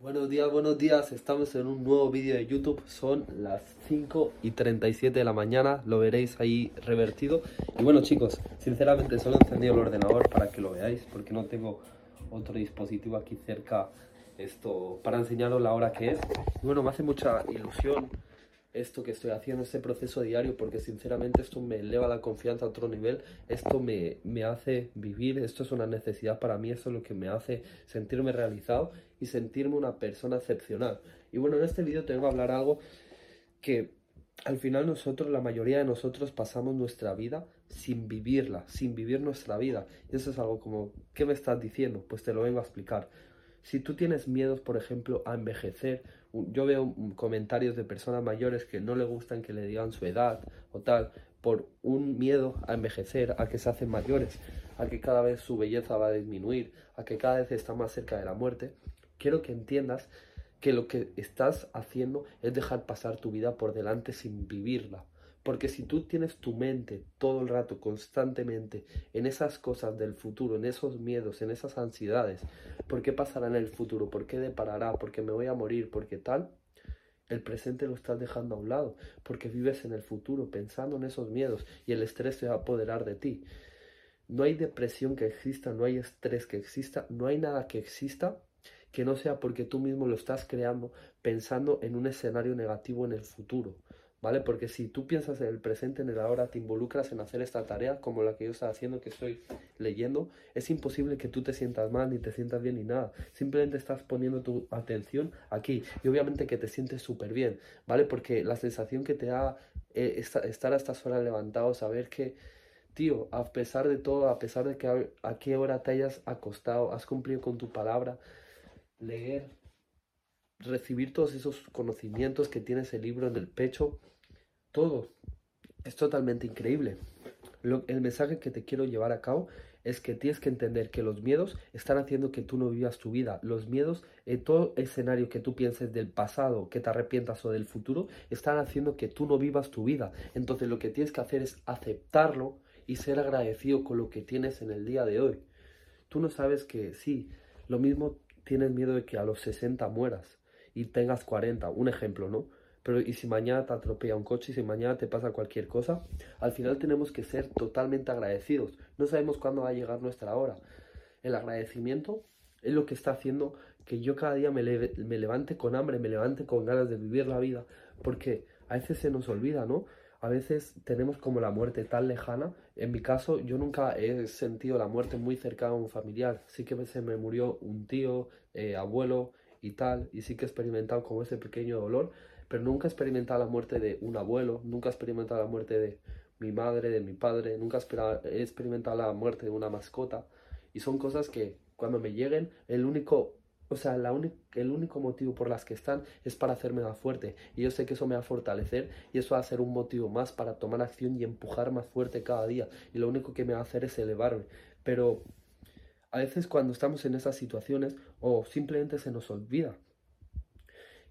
Buenos días, buenos días. Estamos en un nuevo vídeo de YouTube. Son las 5 y 37 de la mañana. Lo veréis ahí revertido. Y bueno, chicos, sinceramente solo he encendido el ordenador para que lo veáis, porque no tengo otro dispositivo aquí cerca esto para enseñaros la hora que es. Y bueno, me hace mucha ilusión esto que estoy haciendo, este proceso diario, porque sinceramente esto me eleva la confianza a otro nivel, esto me, me, hace vivir, esto es una necesidad para mí, esto es lo que me hace sentirme realizado y sentirme una persona excepcional. Y bueno, en este vídeo tengo que hablar algo que al final nosotros, la mayoría de nosotros pasamos nuestra vida sin vivirla, sin vivir nuestra vida. Y eso es algo como, ¿qué me estás diciendo? Pues te lo vengo a explicar. Si tú tienes miedos, por ejemplo, a envejecer, yo veo comentarios de personas mayores que no le gustan que le digan su edad o tal, por un miedo a envejecer, a que se hacen mayores, a que cada vez su belleza va a disminuir, a que cada vez está más cerca de la muerte. Quiero que entiendas que lo que estás haciendo es dejar pasar tu vida por delante sin vivirla. Porque si tú tienes tu mente todo el rato, constantemente, en esas cosas del futuro, en esos miedos, en esas ansiedades, ¿por qué pasará en el futuro? ¿Por qué deparará? ¿Por qué me voy a morir? ¿Por qué tal? El presente lo estás dejando a un lado, porque vives en el futuro pensando en esos miedos y el estrés se va a apoderar de ti. No hay depresión que exista, no hay estrés que exista, no hay nada que exista que no sea porque tú mismo lo estás creando pensando en un escenario negativo en el futuro. ¿Vale? Porque si tú piensas en el presente, en el ahora, te involucras en hacer esta tarea como la que yo estoy haciendo, que estoy leyendo, es imposible que tú te sientas mal, ni te sientas bien, ni nada. Simplemente estás poniendo tu atención aquí y obviamente que te sientes súper bien, ¿vale? Porque la sensación que te da eh, estar a estas horas levantado, saber que, tío, a pesar de todo, a pesar de que a qué hora te hayas acostado, has cumplido con tu palabra, leer recibir todos esos conocimientos que tienes el libro en el pecho, todo es totalmente increíble. el mensaje que te quiero llevar a cabo es que tienes que entender que los miedos están haciendo que tú no vivas tu vida. Los miedos, en todo escenario que tú pienses del pasado, que te arrepientas o del futuro, están haciendo que tú no vivas tu vida. Entonces lo que tienes que hacer es aceptarlo y ser agradecido con lo que tienes en el día de hoy. Tú no sabes que sí, lo mismo tienes miedo de que a los 60 mueras y tengas 40, un ejemplo, ¿no? Pero y si mañana te atropella un coche, y si mañana te pasa cualquier cosa, al final tenemos que ser totalmente agradecidos. No sabemos cuándo va a llegar nuestra hora. El agradecimiento es lo que está haciendo que yo cada día me, me levante con hambre, me levante con ganas de vivir la vida, porque a veces se nos olvida, ¿no? A veces tenemos como la muerte tan lejana. En mi caso, yo nunca he sentido la muerte muy cercana a un familiar. Sí que se me murió un tío, eh, abuelo, y tal, y sí que he experimentado como ese pequeño dolor, pero nunca he experimentado la muerte de un abuelo, nunca he experimentado la muerte de mi madre, de mi padre, nunca he experimentado la muerte de una mascota, y son cosas que cuando me lleguen, el único, o sea, la el único motivo por las que están es para hacerme más fuerte, y yo sé que eso me va a fortalecer, y eso va a ser un motivo más para tomar acción y empujar más fuerte cada día, y lo único que me va a hacer es elevarme, pero a veces cuando estamos en esas situaciones o simplemente se nos olvida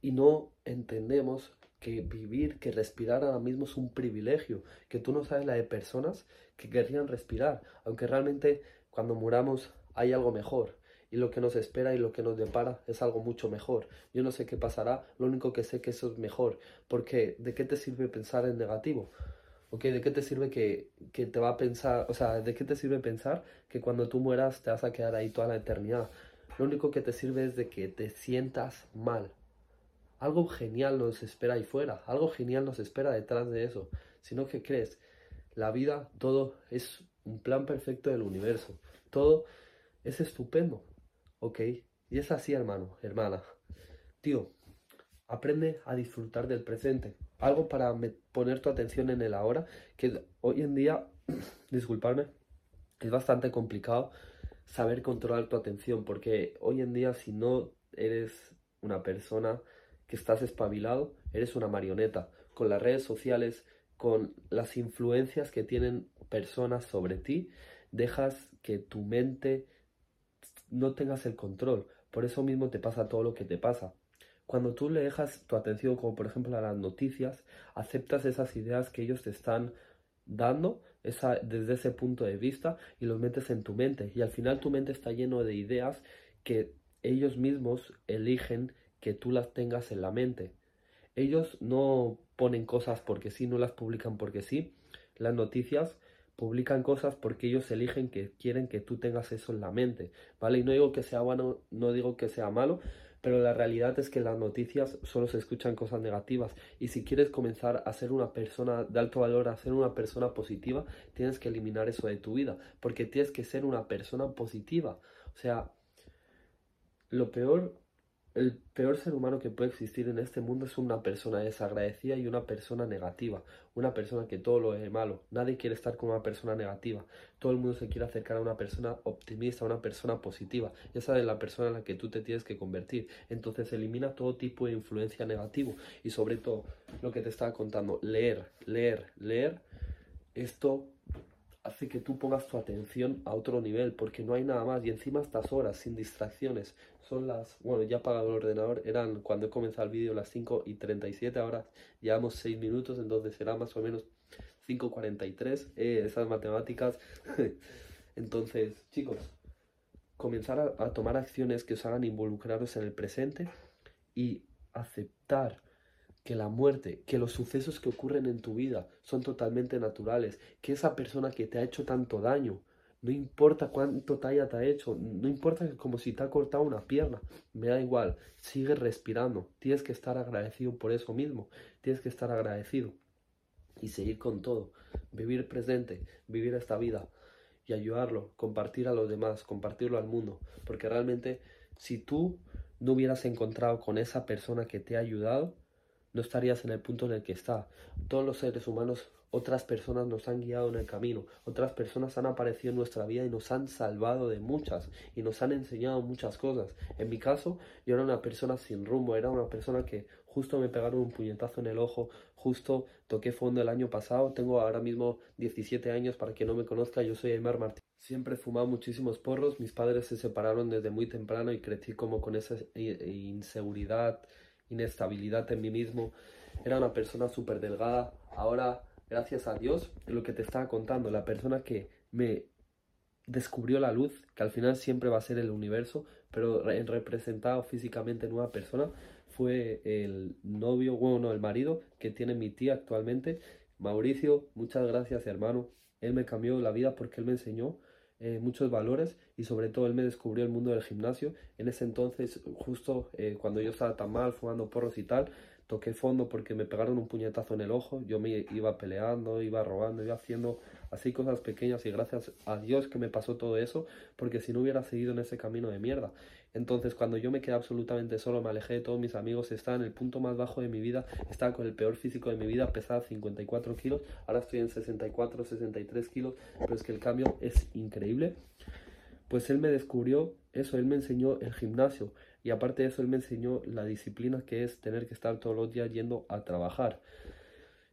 y no entendemos que vivir, que respirar ahora mismo es un privilegio, que tú no sabes la de personas que querrían respirar, aunque realmente cuando muramos hay algo mejor y lo que nos espera y lo que nos depara es algo mucho mejor. Yo no sé qué pasará, lo único que sé que eso es mejor, porque ¿de qué te sirve pensar en negativo? ¿De qué te sirve que, te va a pensar, o sea, de qué te sirve pensar que cuando tú mueras te vas a quedar ahí toda la eternidad? Lo único que te sirve es de que te sientas mal. Algo genial nos espera ahí fuera, algo genial nos espera detrás de eso. Sino que crees, la vida, todo es un plan perfecto del universo. Todo es estupendo, ¿ok? Y es así, hermano, hermana. Tío, aprende a disfrutar del presente algo para poner tu atención en el ahora, que hoy en día, disculpadme, es bastante complicado saber controlar tu atención, porque hoy en día si no eres una persona que estás espabilado, eres una marioneta, con las redes sociales, con las influencias que tienen personas sobre ti, dejas que tu mente no tengas el control. Por eso mismo te pasa todo lo que te pasa. Cuando tú le dejas tu atención, como por ejemplo a las noticias, aceptas esas ideas que ellos te están dando desde ese punto de vista y los metes en tu mente. Y al final tu mente está lleno de ideas que ellos mismos eligen que tú las tengas en la mente. Ellos no ponen cosas porque sí, no las publican porque sí. Las noticias publican cosas porque ellos eligen que quieren que tú tengas eso en la mente, ¿vale? Y no digo que sea bueno, no digo que sea malo, pero la realidad es que las noticias solo se escuchan cosas negativas y si quieres comenzar a ser una persona de alto valor, a ser una persona positiva, tienes que eliminar eso de tu vida, porque tienes que ser una persona positiva. O sea, lo peor el peor ser humano que puede existir en este mundo es una persona desagradecida y una persona negativa, una persona que todo lo ve malo. Nadie quiere estar con una persona negativa. Todo el mundo se quiere acercar a una persona optimista, a una persona positiva. Esa es la persona en la que tú te tienes que convertir. Entonces elimina todo tipo de influencia negativo y sobre todo lo que te estaba contando, leer, leer, leer. Esto hace que tú pongas tu atención a otro nivel, porque no hay nada más. Y encima estas horas, sin distracciones, son las, bueno, ya he apagado el ordenador, eran cuando he comenzado el vídeo las 5 y 37, ahora llevamos 6 minutos, entonces será más o menos 5.43, eh, esas matemáticas. entonces, chicos, comenzar a, a tomar acciones que os hagan involucraros en el presente y aceptar que la muerte, que los sucesos que ocurren en tu vida son totalmente naturales, que esa persona que te ha hecho tanto daño, no importa cuánto talla te ha hecho, no importa como si te ha cortado una pierna, me da igual, sigue respirando, tienes que estar agradecido por eso mismo, tienes que estar agradecido y seguir con todo, vivir presente, vivir esta vida y ayudarlo, compartir a los demás, compartirlo al mundo, porque realmente si tú no hubieras encontrado con esa persona que te ha ayudado, no estarías en el punto en el que está. Todos los seres humanos, otras personas nos han guiado en el camino, otras personas han aparecido en nuestra vida y nos han salvado de muchas y nos han enseñado muchas cosas. En mi caso, yo era una persona sin rumbo, era una persona que justo me pegaron un puñetazo en el ojo, justo toqué fondo el año pasado, tengo ahora mismo 17 años, para quien no me conozca, yo soy Aymar Martín. Siempre he fumado muchísimos porros, mis padres se separaron desde muy temprano y crecí como con esa inseguridad, inestabilidad en mí mismo, era una persona súper delgada. Ahora, gracias a Dios, lo que te estaba contando, la persona que me descubrió la luz, que al final siempre va a ser el universo, pero en representado físicamente en una persona, fue el novio, bueno, el marido que tiene mi tía actualmente. Mauricio, muchas gracias hermano. Él me cambió la vida porque él me enseñó eh, muchos valores y sobre todo él me descubrió el mundo del gimnasio. En ese entonces, justo eh, cuando yo estaba tan mal, fumando porros y tal, toqué fondo porque me pegaron un puñetazo en el ojo, yo me iba peleando, iba robando, iba haciendo así cosas pequeñas y gracias a Dios que me pasó todo eso, porque si no hubiera seguido en ese camino de mierda. Entonces cuando yo me quedé absolutamente solo, me alejé de todos mis amigos, estaba en el punto más bajo de mi vida, estaba con el peor físico de mi vida, pesaba 54 kilos, ahora estoy en 64, 63 kilos, pero es que el cambio es increíble. Pues él me descubrió eso, él me enseñó el gimnasio y aparte de eso él me enseñó la disciplina que es tener que estar todos los días yendo a trabajar.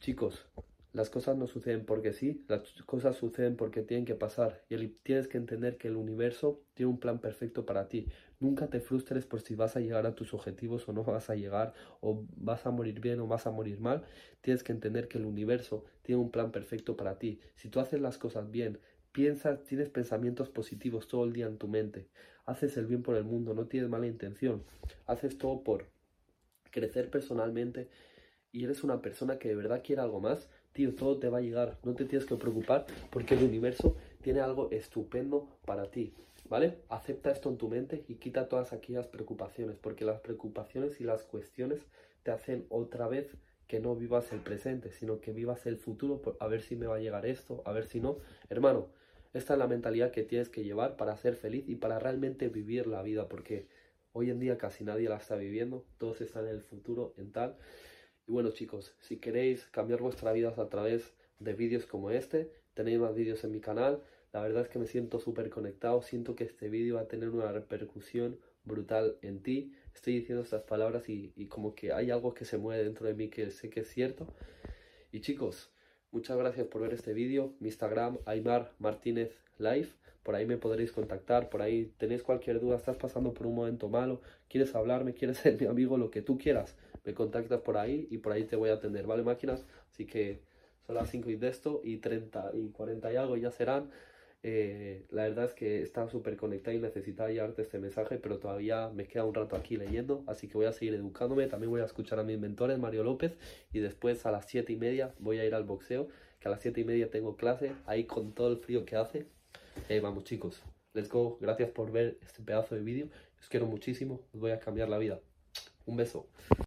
Chicos, las cosas no suceden porque sí, las cosas suceden porque tienen que pasar y tienes que entender que el universo tiene un plan perfecto para ti. Nunca te frustres por si vas a llegar a tus objetivos o no vas a llegar, o vas a morir bien o vas a morir mal. Tienes que entender que el universo tiene un plan perfecto para ti. Si tú haces las cosas bien, piensas, tienes pensamientos positivos todo el día en tu mente, haces el bien por el mundo, no tienes mala intención, haces todo por crecer personalmente y eres una persona que de verdad quiere algo más, tío, todo te va a llegar, no te tienes que preocupar porque el universo tiene algo estupendo para ti, ¿vale? Acepta esto en tu mente y quita todas aquellas preocupaciones, porque las preocupaciones y las cuestiones te hacen otra vez que no vivas el presente, sino que vivas el futuro, a ver si me va a llegar esto, a ver si no. Hermano, esta es la mentalidad que tienes que llevar para ser feliz y para realmente vivir la vida, porque hoy en día casi nadie la está viviendo, todos están en el futuro, en tal. Y bueno chicos, si queréis cambiar vuestra vida a través de vídeos como este, tenéis más vídeos en mi canal. La verdad es que me siento súper conectado, siento que este vídeo va a tener una repercusión brutal en ti. Estoy diciendo estas palabras y, y como que hay algo que se mueve dentro de mí que sé que es cierto. Y chicos, muchas gracias por ver este vídeo. Mi Instagram, Aymar Martínez Live. Por ahí me podréis contactar, por ahí tenéis cualquier duda, estás pasando por un momento malo, quieres hablarme, quieres ser mi amigo, lo que tú quieras me contactas por ahí y por ahí te voy a atender, ¿vale, máquinas? Así que son las 5 y de esto y 30 y 40 y algo ya serán. Eh, la verdad es que estaba súper conectado y necesitaba llevarte este mensaje, pero todavía me queda un rato aquí leyendo, así que voy a seguir educándome. También voy a escuchar a mis mentores, Mario López, y después a las 7 y media voy a ir al boxeo, que a las 7 y media tengo clase, ahí con todo el frío que hace. Eh, vamos chicos, let's go. Gracias por ver este pedazo de vídeo. Os quiero muchísimo, os voy a cambiar la vida. Un beso.